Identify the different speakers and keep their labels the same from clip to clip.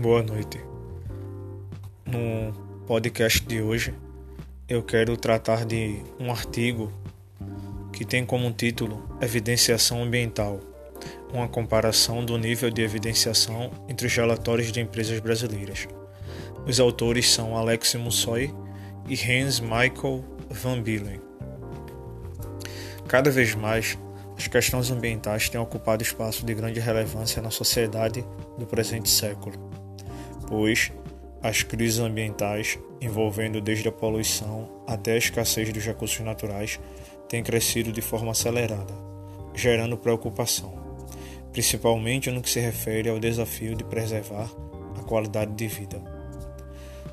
Speaker 1: Boa noite. No podcast de hoje, eu quero tratar de um artigo que tem como título Evidenciação Ambiental uma comparação do nível de evidenciação entre os relatórios de empresas brasileiras. Os autores são Alex Mussoy e Hans Michael Van Billen. Cada vez mais, as questões ambientais têm ocupado espaço de grande relevância na sociedade do presente século, pois as crises ambientais, envolvendo desde a poluição até a escassez dos recursos naturais, têm crescido de forma acelerada, gerando preocupação, principalmente no que se refere ao desafio de preservar a qualidade de vida.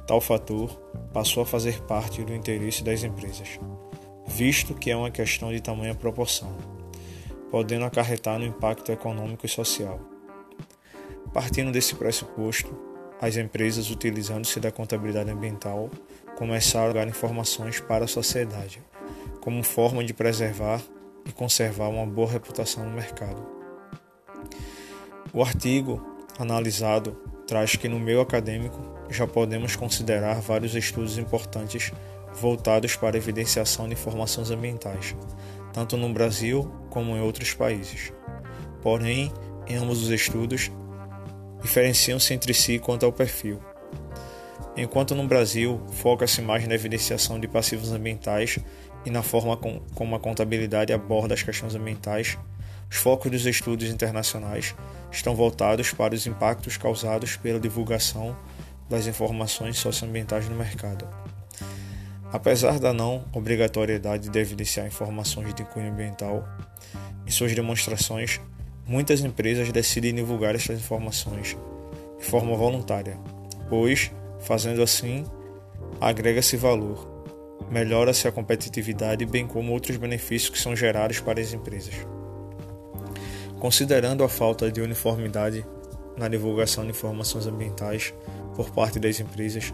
Speaker 1: Tal fator passou a fazer parte do interesse das empresas, visto que é uma questão de tamanha proporção, podendo acarretar no impacto econômico e social. Partindo desse pressuposto, as empresas, utilizando-se da contabilidade ambiental, começaram a dar informações para a sociedade, como forma de preservar e conservar uma boa reputação no mercado. O artigo analisado traz que no meio acadêmico já podemos considerar vários estudos importantes voltados para a evidenciação de informações ambientais, tanto no Brasil como em outros países. Porém, em ambos os estudos, diferenciam-se entre si quanto ao perfil. Enquanto no Brasil foca-se mais na evidenciação de passivos ambientais e na forma com, como a contabilidade aborda as questões ambientais, os focos dos estudos internacionais estão voltados para os impactos causados pela divulgação das informações socioambientais no mercado. Apesar da não obrigatoriedade de evidenciar informações de cunho ambiental, em suas demonstrações, muitas empresas decidem divulgar essas informações de forma voluntária, pois, fazendo assim, agrega-se valor, melhora-se a competitividade, bem como outros benefícios que são gerados para as empresas. Considerando a falta de uniformidade na divulgação de informações ambientais por parte das empresas,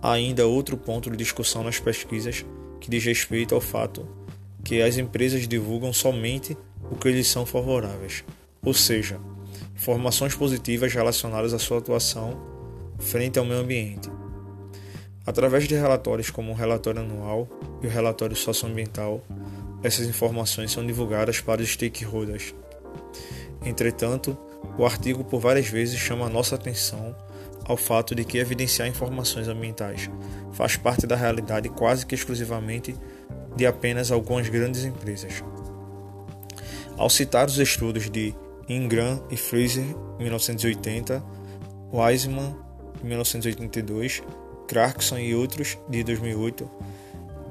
Speaker 1: há ainda outro ponto de discussão nas pesquisas que diz respeito ao fato que as empresas divulgam somente o que lhes são favoráveis, ou seja, informações positivas relacionadas à sua atuação frente ao meio ambiente. Através de relatórios como o relatório anual e o relatório socioambiental, essas informações são divulgadas para os stakeholders Entretanto, o artigo por várias vezes chama nossa atenção ao fato de que evidenciar informações ambientais faz parte da realidade quase que exclusivamente de apenas algumas grandes empresas. Ao citar os estudos de Ingram e Fraser, 1980, Wiseman, 1982, Clarkson e outros, de 2008,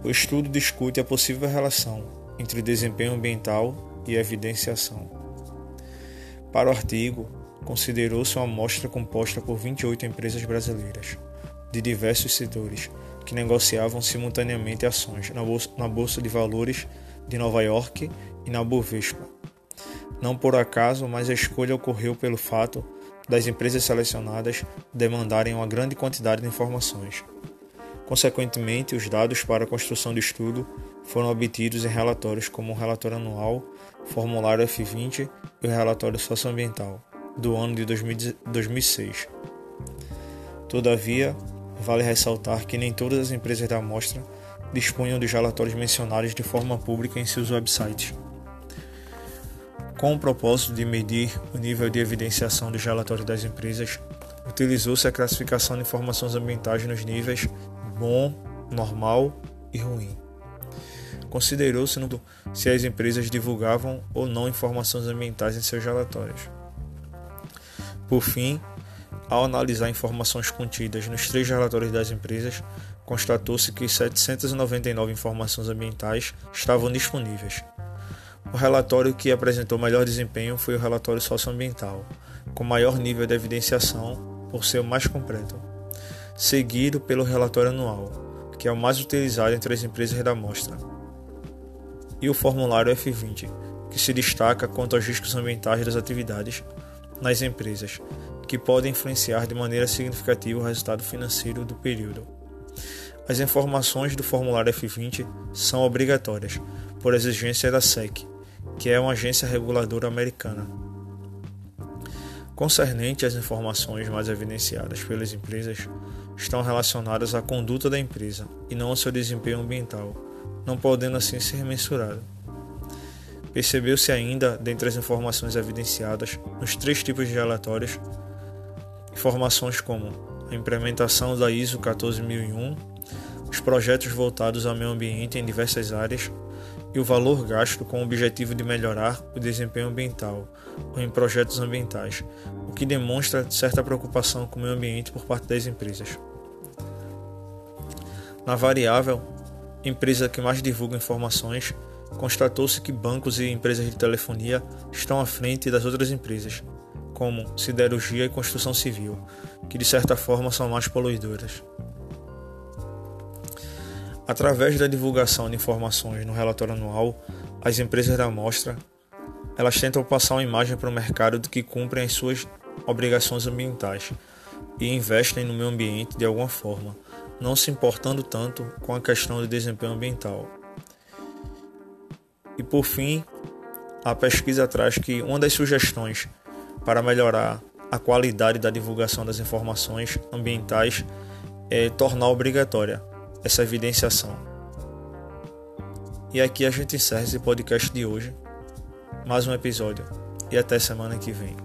Speaker 1: o estudo discute a possível relação entre desempenho ambiental e evidenciação. Para o artigo, considerou-se uma amostra composta por 28 empresas brasileiras, de diversos setores, que negociavam simultaneamente ações na Bolsa, de Valores de Nova York e na Bovespa. Não por acaso, mas a escolha ocorreu pelo fato das empresas selecionadas demandarem uma grande quantidade de informações. Consequentemente, os dados para a construção do estudo foram obtidos em relatórios como o relatório anual formulário F20 e o relatório socioambiental do ano de 2006. Todavia, vale ressaltar que nem todas as empresas da amostra dispunham dos relatórios mencionados de forma pública em seus websites. Com o propósito de medir o nível de evidenciação dos relatórios das empresas, utilizou-se a classificação de informações ambientais nos níveis bom, normal e ruim. Considerou-se se as empresas divulgavam ou não informações ambientais em seus relatórios. Por fim, ao analisar informações contidas nos três relatórios das empresas, constatou-se que 799 informações ambientais estavam disponíveis. O relatório que apresentou melhor desempenho foi o relatório socioambiental, com maior nível de evidenciação por ser o mais completo, seguido pelo relatório anual, que é o mais utilizado entre as empresas da amostra e o formulário F20, que se destaca quanto aos riscos ambientais das atividades nas empresas, que podem influenciar de maneira significativa o resultado financeiro do período. As informações do formulário F20 são obrigatórias, por exigência da SEC, que é uma agência reguladora americana. concernente às informações mais evidenciadas pelas empresas estão relacionadas à conduta da empresa e não ao seu desempenho ambiental, não podendo assim ser mensurado. Percebeu-se ainda, dentre as informações evidenciadas nos três tipos de relatórios, informações como a implementação da ISO 14001, os projetos voltados ao meio ambiente em diversas áreas e o valor gasto com o objetivo de melhorar o desempenho ambiental ou em projetos ambientais, o que demonstra certa preocupação com o meio ambiente por parte das empresas. Na variável, empresa que mais divulga informações, constatou-se que bancos e empresas de telefonia estão à frente das outras empresas, como siderurgia e construção civil, que de certa forma são mais poluidoras. Através da divulgação de informações no relatório anual, as empresas da amostra elas tentam passar uma imagem para o mercado de que cumprem as suas obrigações ambientais e investem no meio ambiente de alguma forma, não se importando tanto com a questão de desempenho ambiental. E por fim, a pesquisa traz que uma das sugestões para melhorar a qualidade da divulgação das informações ambientais é tornar obrigatória essa evidenciação. E aqui a gente encerra esse podcast de hoje. Mais um episódio. E até semana que vem.